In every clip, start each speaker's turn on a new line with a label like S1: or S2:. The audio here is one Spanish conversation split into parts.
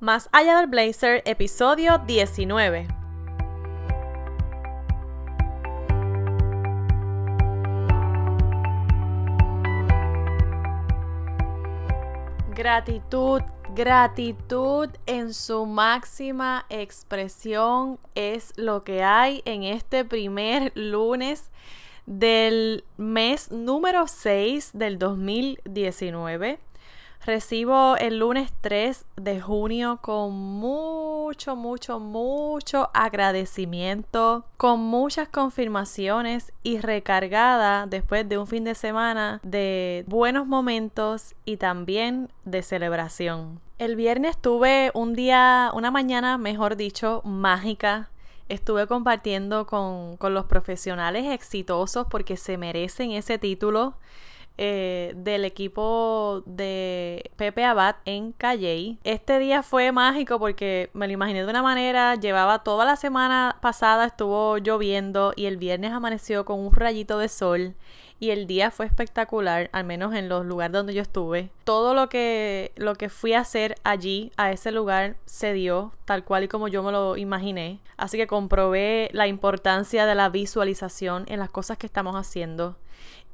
S1: Más allá del blazer, episodio 19. Gratitud, gratitud en su máxima expresión es lo que hay en este primer lunes del mes número 6 del 2019. Recibo el lunes 3 de junio con mucho, mucho, mucho agradecimiento, con muchas confirmaciones y recargada después de un fin de semana de buenos momentos y también de celebración. El viernes tuve un día, una mañana, mejor dicho, mágica estuve compartiendo con, con, los profesionales exitosos porque se merecen ese título. Eh, del equipo de Pepe Abad en Calley. Este día fue mágico porque me lo imaginé de una manera, llevaba toda la semana pasada, estuvo lloviendo y el viernes amaneció con un rayito de sol y el día fue espectacular, al menos en los lugares donde yo estuve. Todo lo que, lo que fui a hacer allí, a ese lugar, se dio tal cual y como yo me lo imaginé. Así que comprobé la importancia de la visualización en las cosas que estamos haciendo.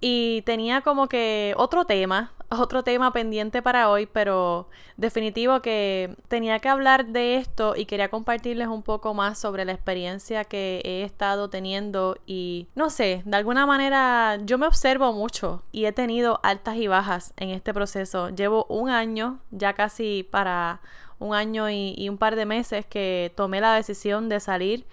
S1: Y tenía como que otro tema, otro tema pendiente para hoy, pero definitivo que tenía que hablar de esto y quería compartirles un poco más sobre la experiencia que he estado teniendo y no sé, de alguna manera yo me observo mucho y he tenido altas y bajas en este proceso. Llevo un año, ya casi para un año y, y un par de meses que tomé la decisión de salir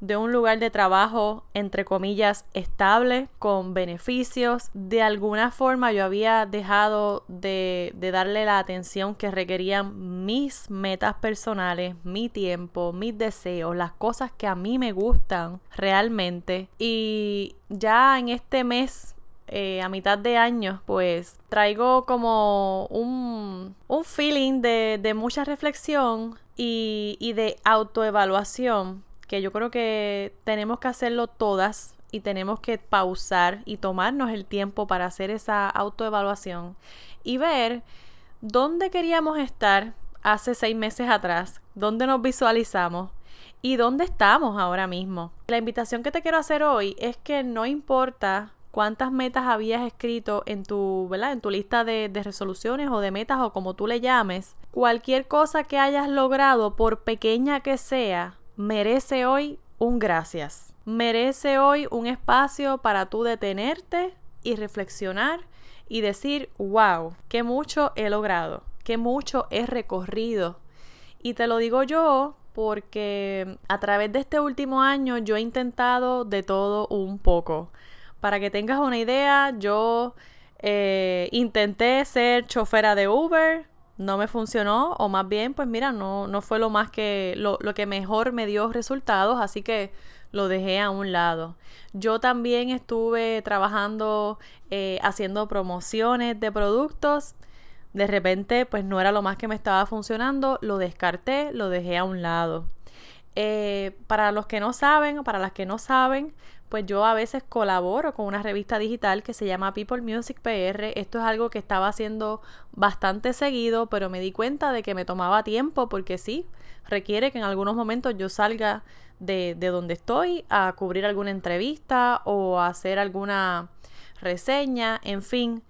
S1: de un lugar de trabajo, entre comillas, estable, con beneficios. De alguna forma yo había dejado de, darle la atención que requerían mis metas personales, mi tiempo, mis deseos, las cosas que a mí me gustan realmente. Y ya en este mes eh, a mitad de año, pues traigo como un, un feeling de, de, mucha reflexión y, y de autoevaluación que yo creo que tenemos que hacerlo todas y tenemos que pausar y tomarnos el tiempo para hacer esa autoevaluación y ver dónde queríamos estar hace seis meses atrás, dónde nos visualizamos y dónde estamos ahora mismo. La invitación que te quiero hacer hoy es que no importa cuántas metas habías escrito en tu, ¿verdad? En tu lista de, de, resoluciones o de metas o como tú le llames, cualquier cosa que hayas logrado, por pequeña que sea, merece hoy un gracias. Merece hoy un espacio para tú detenerte y reflexionar y decir, wow, qué mucho he logrado, qué mucho he recorrido. Y te lo digo yo porque a través de este último año yo he intentado de todo un poco. Para que tengas una idea, yo eh, intenté ser chofera de Uber, no me funcionó o más bien pues mira no, no fue lo más que lo, lo, que mejor me dio resultados así que lo dejé a un lado. Yo también estuve trabajando eh, haciendo promociones de productos. De repente pues no era lo más que me estaba funcionando lo descarté lo dejé a un lado eh, para los que no saben o para las que no saben pues yo a veces colaboro con una revista digital que se llama People Music PR. Esto es algo que estaba haciendo bastante seguido, pero me di cuenta de que me tomaba tiempo porque sí, requiere que en algunos momentos yo salga de, de donde estoy a cubrir alguna entrevista o a hacer alguna reseña, en fin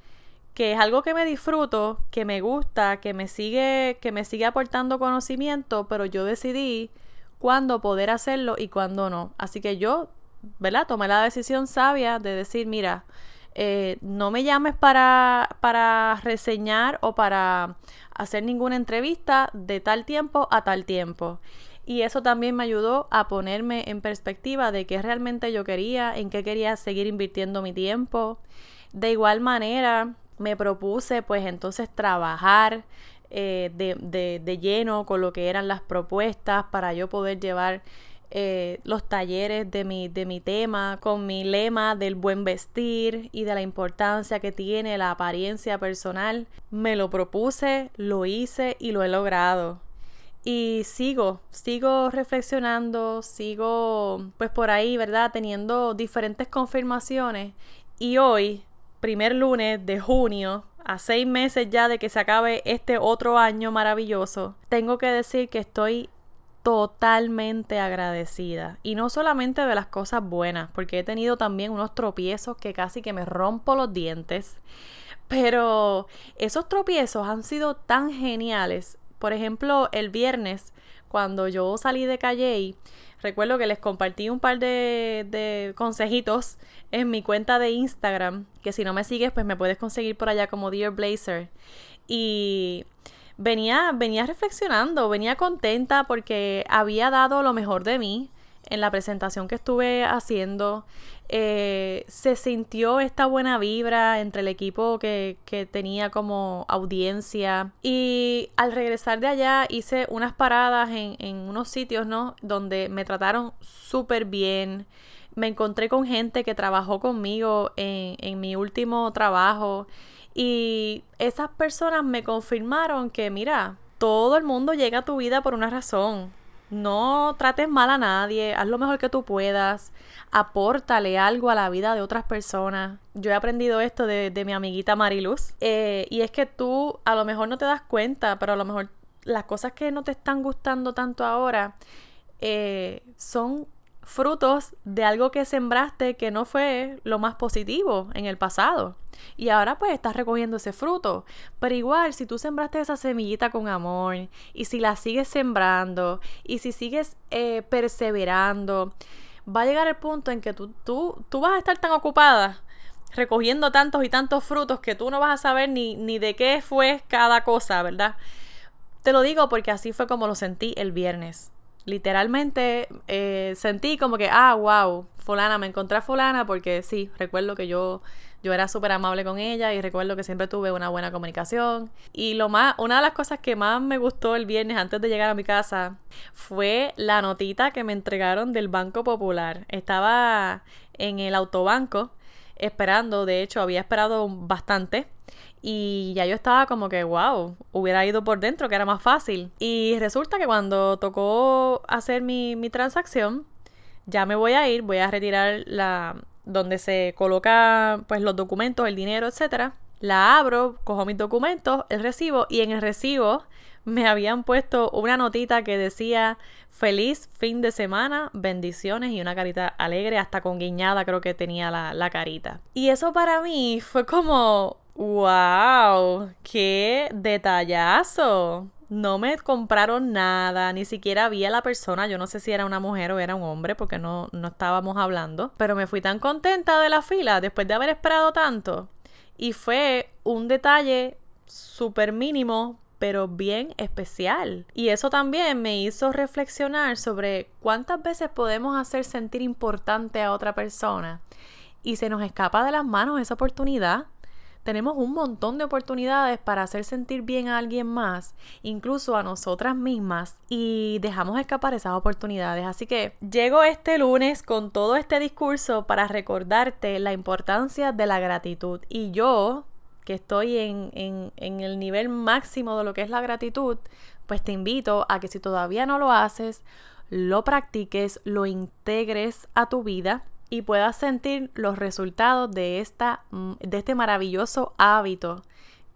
S1: que es algo que me disfruto, que me gusta, que me sigue, que me sigue aportando conocimiento, pero yo decidí cuándo poder hacerlo y cuándo no. Así que yo ¿verdad? Tomé la decisión sabia de decir, mira, eh, no me llames para, para reseñar o para hacer ninguna entrevista de tal tiempo a tal tiempo. Y eso también me ayudó a ponerme en perspectiva de qué realmente yo quería, en qué quería seguir invirtiendo mi tiempo. De igual manera, me propuse pues entonces trabajar eh, de, de, de lleno con lo que eran las propuestas para yo poder llevar eh, los talleres de mi, de mi tema, con mi lema del buen vestir y de la importancia que tiene la apariencia personal. Me lo propuse, lo hice y lo he logrado. Y sigo, sigo reflexionando, sigo pues por ahí, ¿verdad? Teniendo diferentes confirmaciones. Y hoy, primer lunes de junio, a seis meses ya de que se acabe este otro año maravilloso, tengo que decir que estoy totalmente agradecida. Y no solamente de las cosas buenas, porque he tenido también unos tropiezos que casi que me rompo los dientes. Pero esos tropiezos han sido tan geniales. Por ejemplo, el viernes, cuando yo salí de Calle, recuerdo que les compartí un par de, consejitos en mi cuenta de Instagram, que si no me sigues, pues me puedes conseguir por allá como Dear Blazer. Y venía, venía reflexionando, venía contenta porque había dado lo mejor de mí en la presentación que estuve haciendo. Eh, se sintió esta buena vibra entre el equipo que, que, tenía como audiencia. Y al regresar de allá hice unas paradas en, en unos sitios, ¿no? Donde me trataron súper bien. Me encontré con gente que trabajó conmigo en, en mi último trabajo. Y esas personas me confirmaron que, mira, todo el mundo llega a tu vida por una razón. No trates mal a nadie, haz lo mejor que tú puedas, apórtale algo a la vida de otras personas. Yo he aprendido esto de, mi amiguita Mariluz. Eh, y es que tú a lo mejor no te das cuenta, pero a lo mejor las cosas que no te están gustando tanto ahora eh, son frutos de algo que sembraste que no fue lo más positivo en el pasado. Y ahora pues estás recogiendo ese fruto. Pero igual, si tú sembraste esa semillita con amor y si la sigues sembrando y si sigues eh, perseverando, va a llegar el punto en que tú, tú, tú vas a estar tan ocupada recogiendo tantos y tantos frutos que tú no vas a saber ni, ni de qué fue cada cosa, ¿verdad? Te lo digo porque así fue como lo sentí el viernes literalmente eh, sentí como que, ah, wow, fulana, me encontré a fulana porque sí, recuerdo que yo, yo era súper amable con ella y recuerdo que siempre tuve una buena comunicación. Y lo más, una de las cosas que más me gustó el viernes antes de llegar a mi casa fue la notita que me entregaron del Banco Popular. Estaba en el autobanco esperando, de hecho había esperado bastante y ya yo estaba como que, wow, hubiera ido por dentro, que era más fácil. Y resulta que cuando tocó hacer mi, mi transacción, ya me voy a ir, voy a retirar la donde se coloca pues los documentos, el dinero, etcétera. La abro, cojo mis documentos, el recibo y en el recibo me habían puesto una notita que decía feliz fin de semana, bendiciones y una carita alegre, hasta con guiñada creo que tenía la, la carita. Y eso para mí fue como, ¡Wow! ¡Qué detallazo! No me compraron nada, ni siquiera vi a la persona, yo no sé si era una mujer o era un hombre porque no, no estábamos hablando, pero me fui tan contenta de la fila después de haber esperado tanto y fue un detalle súper mínimo pero bien especial. Y eso también me hizo reflexionar sobre cuántas veces podemos hacer sentir importante a otra persona y se nos escapa de las manos esa oportunidad tenemos un montón de oportunidades para hacer sentir bien a alguien más, incluso a nosotras mismas, y dejamos escapar esas oportunidades. Así que llego este lunes con todo este discurso para recordarte la importancia de la gratitud. Y yo, que estoy en, el nivel máximo de lo que es la gratitud, pues te invito a que si todavía no lo haces, lo practiques, lo integres a tu vida y puedas sentir los resultados de, esta, mm, de este maravilloso hábito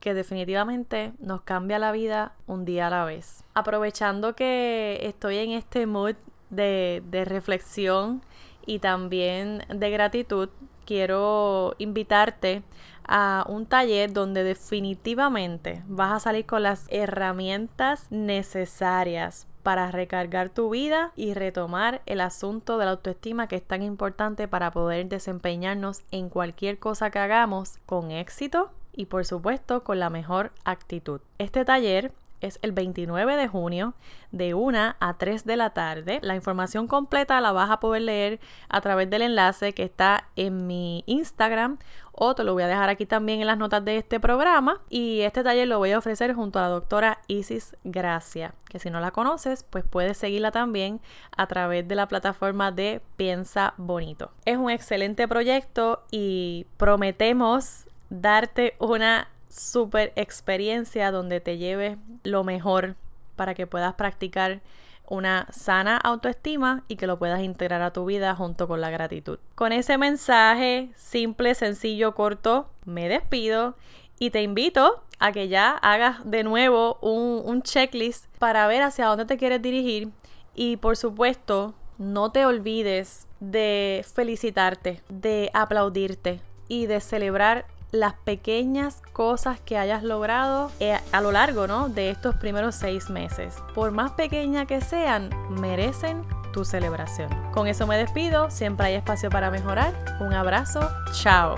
S1: que definitivamente nos cambia la vida un día a la vez. Aprovechando que estoy en este mood de, de reflexión y también de gratitud, quiero invitarte a un taller donde definitivamente vas a salir con las herramientas necesarias para recargar tu vida y retomar el asunto de la autoestima que es tan importante para poder desempeñarnos en cualquier cosa que hagamos con éxito y por supuesto con la mejor actitud. Este taller es el 29 de junio de 1 a 3 de la tarde. La información completa la vas a poder leer a través del enlace que está en mi Instagram o te lo voy a dejar aquí también en las notas de este programa. Y este taller lo voy a ofrecer junto a la doctora Isis Gracia, que si no la conoces, pues puedes seguirla también a través de la plataforma de Piensa Bonito. Es un excelente proyecto y prometemos darte una super experiencia donde te lleve lo mejor para que puedas practicar una sana autoestima y que lo puedas integrar a tu vida junto con la gratitud. Con ese mensaje simple, sencillo, corto, me despido Y te invito a que ya hagas de nuevo un, un checklist para ver hacia dónde te quieres dirigir. Y por supuesto, no te olvides de felicitarte, de aplaudirte y de celebrar las pequeñas cosas que hayas logrado eh, a lo largo ¿no? de estos primeros seis meses. Por más pequeña que sean, merecen tu celebración. Con eso me despido, siempre hay espacio para mejorar. Un abrazo, chao.